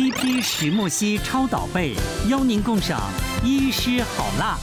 TP 石墨烯超导被，邀您共赏医师好辣。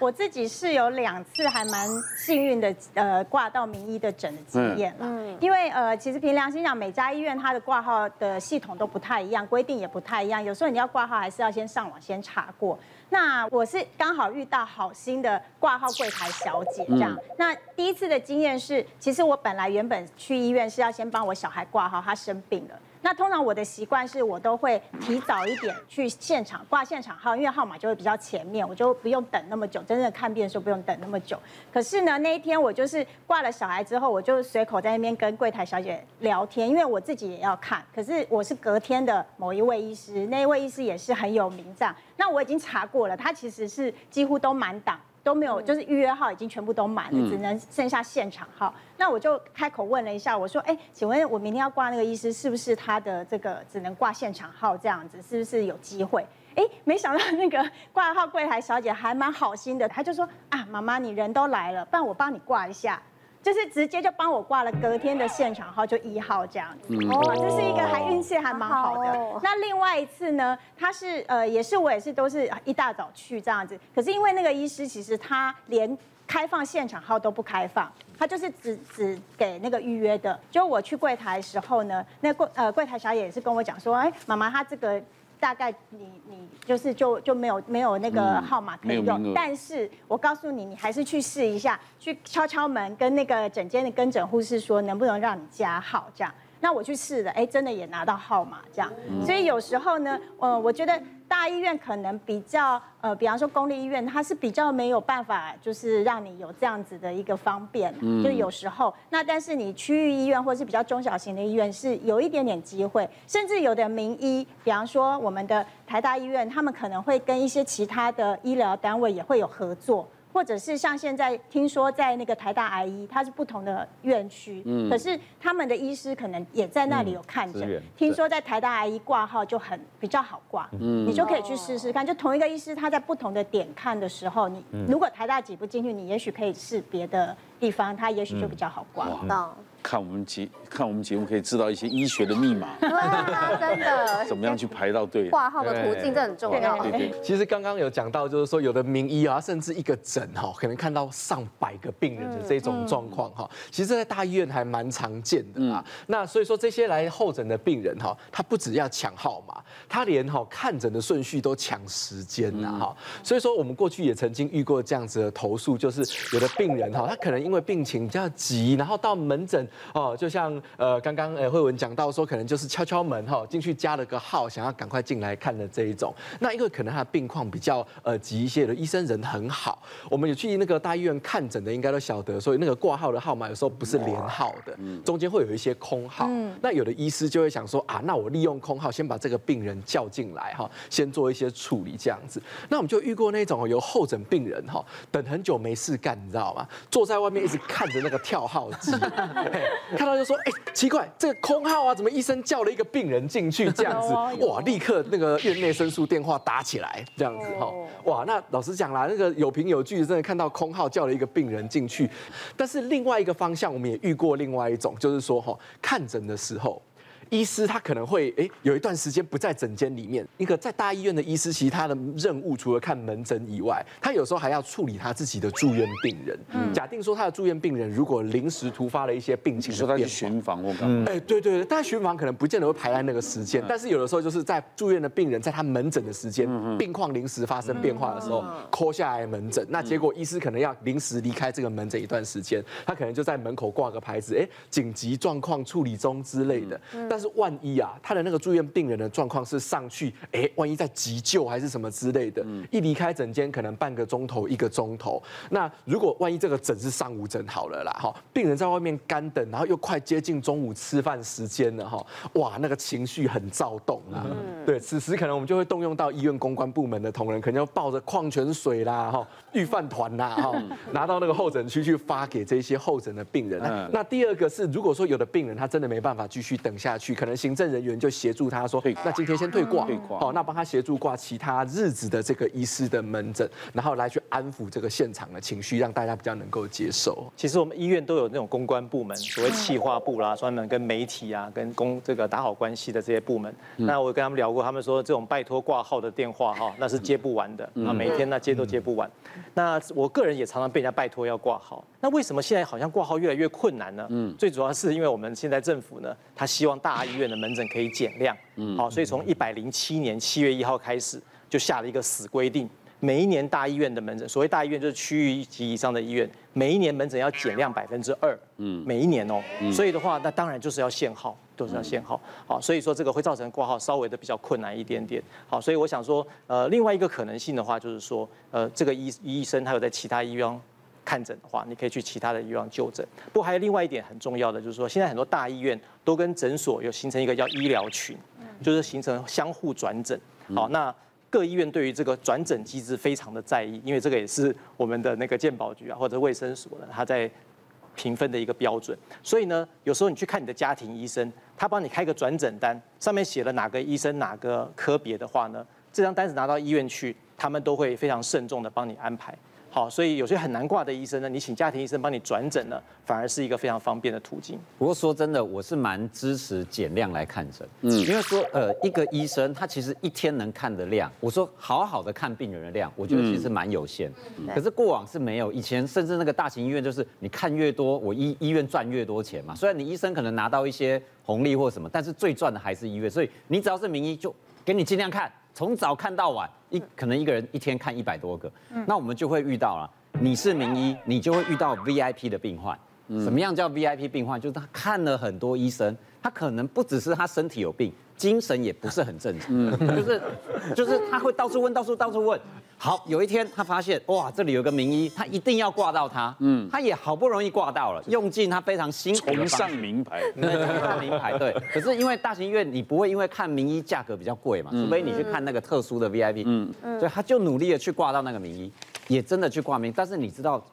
我自己是有两次还蛮幸运的，呃，挂到名医的诊的经验了。嗯，因为呃，其实凭良心讲，每家医院它的挂号的系统都不太一样，规定也不太一样。有时候你要挂号，还是要先上网先查过。那我是刚好遇到好心的挂号柜台小姐这样。那第一次的经验是，其实我本来原本去医院是要先帮我小孩挂号，他生病了。那通常我的习惯是我都会提早一点去现场挂现场号，因为号码就会比较前面，我就不用等那么久。真正看病的时候不用等那么久。可是呢，那一天我就是挂了小孩之后，我就随口在那边跟柜台小姐聊天，因为我自己也要看。可是我是隔天的某一位医师，那一位医师也是很有名这样。那我已经查过了，他其实是几乎都满档。都没有，就是预约号已经全部都满了，只能剩下现场号。那我就开口问了一下，我说：“哎，请问我明天要挂那个医师，是不是他的这个只能挂现场号这样子？是不是有机会？”哎，没想到那个挂号柜台小姐还蛮好心的，她就说：“啊，妈妈，你人都来了，不然我帮你挂一下。”就是直接就帮我挂了隔天的现场号，就一号这样子。哦，这是一个还运气还蛮好的。那另外一次呢，他是呃也是我也是都是一大早去这样子。可是因为那个医师其实他连开放现场号都不开放，他就是只只给那个预约的。就我去柜台的时候呢，那柜呃柜台小姐也是跟我讲说，哎，妈妈她这个。大概你你就是就就没有没有那个号码可以用，但是我告诉你，你还是去试一下，去敲敲门，跟那个诊间的跟诊护士说，能不能让你加号这样。那我去试了，哎，真的也拿到号码这样。所以有时候呢，呃，我觉得大医院可能比较，呃，比方说公立医院，它是比较没有办法，就是让你有这样子的一个方便。就有时候，那但是你区域医院或是比较中小型的医院是有一点点机会，甚至有的名医，比方说我们的台大医院，他们可能会跟一些其他的医疗单位也会有合作。或者是像现在听说在那个台大癌医，它是不同的院区，嗯，可是他们的医师可能也在那里有看诊。听说在台大癌医挂号就很比较好挂，嗯，你就可以去试试看。就同一个医师他在不同的点看的时候，你如果台大挤不进去，你也许可以试别的地方，他也许就比较好挂到。看我们节看我们节目可以知道一些医学的密码，对啊，真的。怎么样去排到队？挂号的途径这很重要。对对。其实刚刚有讲到，就是说有的名医啊，甚至一个诊哈，可能看到上百个病人的这种状况哈。其实，在大医院还蛮常见的啊。那所以说，这些来候诊的病人哈，他不只要抢号码，他连哈看诊的顺序都抢时间呐哈。所以说，我们过去也曾经遇过这样子的投诉，就是有的病人哈，他可能因为病情比较急，然后到门诊。哦，就像呃刚刚呃慧文讲到说，可能就是敲敲门哈，进去加了个号，想要赶快进来看的这一种。那因为可能他的病况比较呃急一些的，医生人很好，我们有去那个大医院看诊的，应该都晓得，所以那个挂号的号码有时候不是连号的，中间会有一些空号。那有的医师就会想说啊，那我利用空号先把这个病人叫进来哈，先做一些处理这样子。那我们就遇过那种有候诊病人哈，等很久没事干，你知道吗？坐在外面一直看着那个跳号机。看到就说，哎，奇怪，这个空号啊，怎么医生叫了一个病人进去这样子？哇，立刻那个院内申诉电话打起来，这样子哈，哇，那老实讲啦，那个有凭有据，真的看到空号叫了一个病人进去。但是另外一个方向，我们也遇过另外一种，就是说哈，看诊的时候。医师他可能会诶有一段时间不在诊间里面。一个在大医院的医师，其实他的任务除了看门诊以外，他有时候还要处理他自己的住院病人。嗯，假定说他的住院病人如果临时突发了一些病情，说他去巡房或干嘛？哎，对对对，但巡房可能不见得会排在那个时间。但是有的时候就是在住院的病人在他门诊的时间，病况临时发生变化的时候，call 下来门诊。那结果医师可能要临时离开这个门诊一段时间，他可能就在门口挂个牌子，哎，紧急状况处理中之类的。但是万一啊，他的那个住院病人的状况是上去，哎，万一在急救还是什么之类的，一离开诊间可能半个钟头一个钟头。那如果万一这个诊是上午诊好了啦，哈，病人在外面干等，然后又快接近中午吃饭时间了，哈，哇，那个情绪很躁动啊。对，此时可能我们就会动用到医院公关部门的同仁，可能要抱着矿泉水啦，哈，御饭团啦，哈，拿到那个候诊区去发给这些候诊的病人。那第二个是，如果说有的病人他真的没办法继续等下去。去，可能行政人员就协助他说，那今天先退挂，退挂好，那帮他协助挂其他日子的这个医师的门诊，然后来去安抚这个现场的情绪，让大家比较能够接受。其实我们医院都有那种公关部门，所谓企划部啦，专门跟媒体啊、跟公这个打好关系的这些部门。那我跟他们聊过，他们说这种拜托挂号的电话哈，那是接不完的啊，每天那接都接不完。那我个人也常常被人家拜托要挂号。那为什么现在好像挂号越来越困难呢？嗯，最主要是因为我们现在政府呢，他希望大医院的门诊可以减量。嗯，好，所以从一百零七年七月一号开始，就下了一个死规定，每一年大医院的门诊，所谓大医院就是区域级以上的医院，每一年门诊要减量百分之二。嗯，每一年哦。所以的话，那当然就是要限号，都是要限号。好，所以说这个会造成挂号稍微的比较困难一点点。好，所以我想说，呃，另外一个可能性的话，就是说，呃，这个医医生他有在其他医院。看诊的话，你可以去其他的医院就诊。不过还有另外一点很重要的，就是说现在很多大医院都跟诊所有形成一个叫医疗群，就是形成相互转诊。好，那各医院对于这个转诊机制非常的在意，因为这个也是我们的那个健保局啊或者卫生所呢，他在评分的一个标准。所以呢，有时候你去看你的家庭医生，他帮你开个转诊单，上面写了哪个医生哪个科别的话呢，这张单子拿到医院去，他们都会非常慎重的帮你安排。好，所以有些很难挂的医生呢，你请家庭医生帮你转诊呢，反而是一个非常方便的途径。不过说真的，我是蛮支持减量来看诊，嗯，因为说呃，一个医生他其实一天能看的量，我说好好的看病人的量，我觉得其实蛮有限。嗯、可是过往是没有，以前甚至那个大型医院就是你看越多，我医医院赚越多钱嘛。虽然你医生可能拿到一些红利或什么，但是最赚的还是医院。所以你只要是名医，就给你尽量看，从早看到晚。一可能一个人一天看一百多个，那我们就会遇到了。你是名医，你就会遇到 VIP 的病患。什么样叫 VIP 病患？就是他看了很多医生，他可能不只是他身体有病，精神也不是很正常。就是就是他会到处问，到处到处问。好，有一天他发现哇，这里有个名医，他一定要挂到他。嗯，他也好不容易挂到了，用尽他非常辛苦的崇尚名牌，崇尚名牌。对，可是因为大型医院你不会因为看名医价格比较贵嘛，除非你去看那个特殊的 VIP。嗯嗯，所以他就努力的去挂到那个名医，也真的去挂名。但是你知道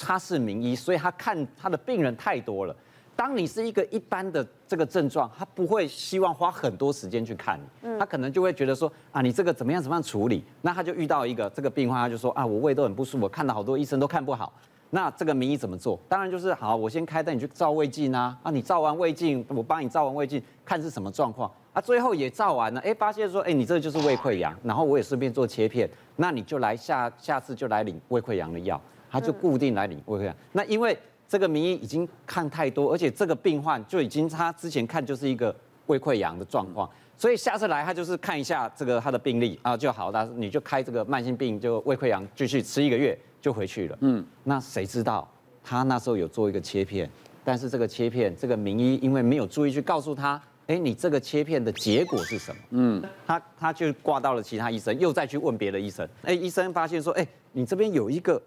他是名医，所以他看他的病人太多了。当你是一个一般的这个症状，他不会希望花很多时间去看你，他可能就会觉得说啊，你这个怎么样怎么样处理？那他就遇到一个这个病患，他就说啊，我胃都很不舒服，看了好多医生都看不好。那这个名医怎么做？当然就是好，我先开带你去照胃镜啊，啊，你照完胃镜，我帮你照完胃镜，看是什么状况啊，最后也照完了，哎，发现说，哎，你这个就是胃溃疡，然后我也顺便做切片，那你就来下下次就来领胃溃疡的药，他就固定来领胃溃疡。那因为这个名医已经看太多，而且这个病患就已经他之前看就是一个胃溃疡的状况，所以下次来他就是看一下这个他的病历啊就好了，你就开这个慢性病就胃溃疡继续吃一个月就回去了。嗯，那谁知道他那时候有做一个切片，但是这个切片这个名医因为没有注意去告诉他，哎，你这个切片的结果是什么？嗯，他他就挂到了其他医生，又再去问别的医生，哎，医生发现说，哎，你这边有一个。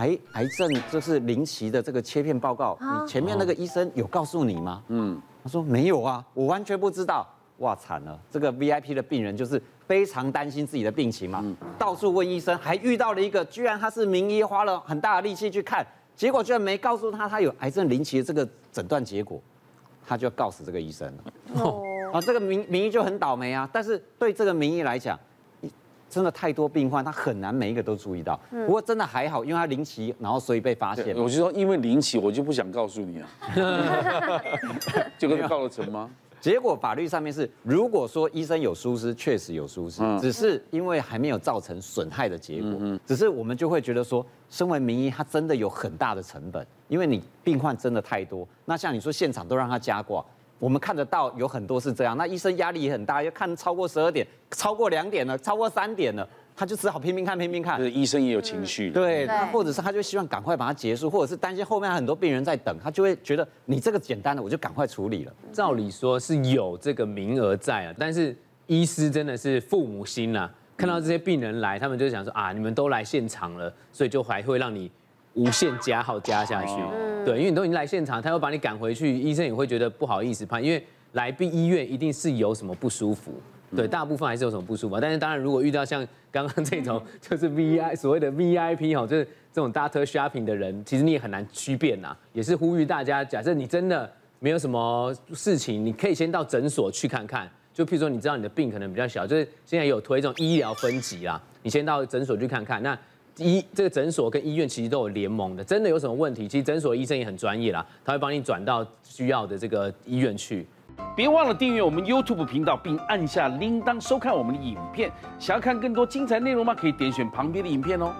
癌癌症就是临期的这个切片报告，你前面那个医生有告诉你吗？嗯，他说没有啊，我完全不知道。哇，惨了，这个 VIP 的病人就是非常担心自己的病情嘛，到处问医生，还遇到了一个居然他是名医，花了很大的力气去看，结果居然没告诉他他有癌症临期的这个诊断结果，他就要告死这个医生了。哦，啊，这个名名医就很倒霉啊，但是对这个名医来讲。真的太多病患，他很难每一个都注意到。不过真的还好，因为他临期，然后所以被发现。我就说，因为临期，我就不想告诉你啊。就跟告了成吗？结果法律上面是，如果说医生有疏失，确实有疏失，只是因为还没有造成损害的结果。只是我们就会觉得说，身为名医，他真的有很大的成本，因为你病患真的太多。那像你说现场都让他加挂。我们看得到有很多是这样，那医生压力也很大，要看超过十二点，超过两点了，超过三点了，他就只好拼命看，拼命看。医生也有情绪。对，那或者是他就希望赶快把它结束，或者是担心后面很多病人在等，他就会觉得你这个简单的我就赶快处理了。照理说是有这个名额在啊，但是医师真的是父母心呐，看到这些病人来，他们就想说啊，你们都来现场了，所以就还会让你。无限加号加下去，对，因为你都已经来现场，他又把你赶回去，医生也会觉得不好意思，怕，因为来病医院一定是有什么不舒服，对，大部分还是有什么不舒服，但是当然如果遇到像刚刚这种 就是 V I 所谓的 V I P 哈，就是这种 doctor shopping 的人，其实你也很难区辨呐，也是呼吁大家，假设你真的没有什么事情，你可以先到诊所去看看。就譬如说，你知道你的病可能比较小，就是现在有推这种医疗分级啦，你先到诊所去看看。那医这个诊所跟医院其实都有联盟的，真的有什么问题，其实诊所医生也很专业啦，他会帮你转到需要的这个医院去。别忘了订阅我们 YouTube 频道，并按下铃铛收看我们的影片。想要看更多精彩内容吗？可以点选旁边的影片哦。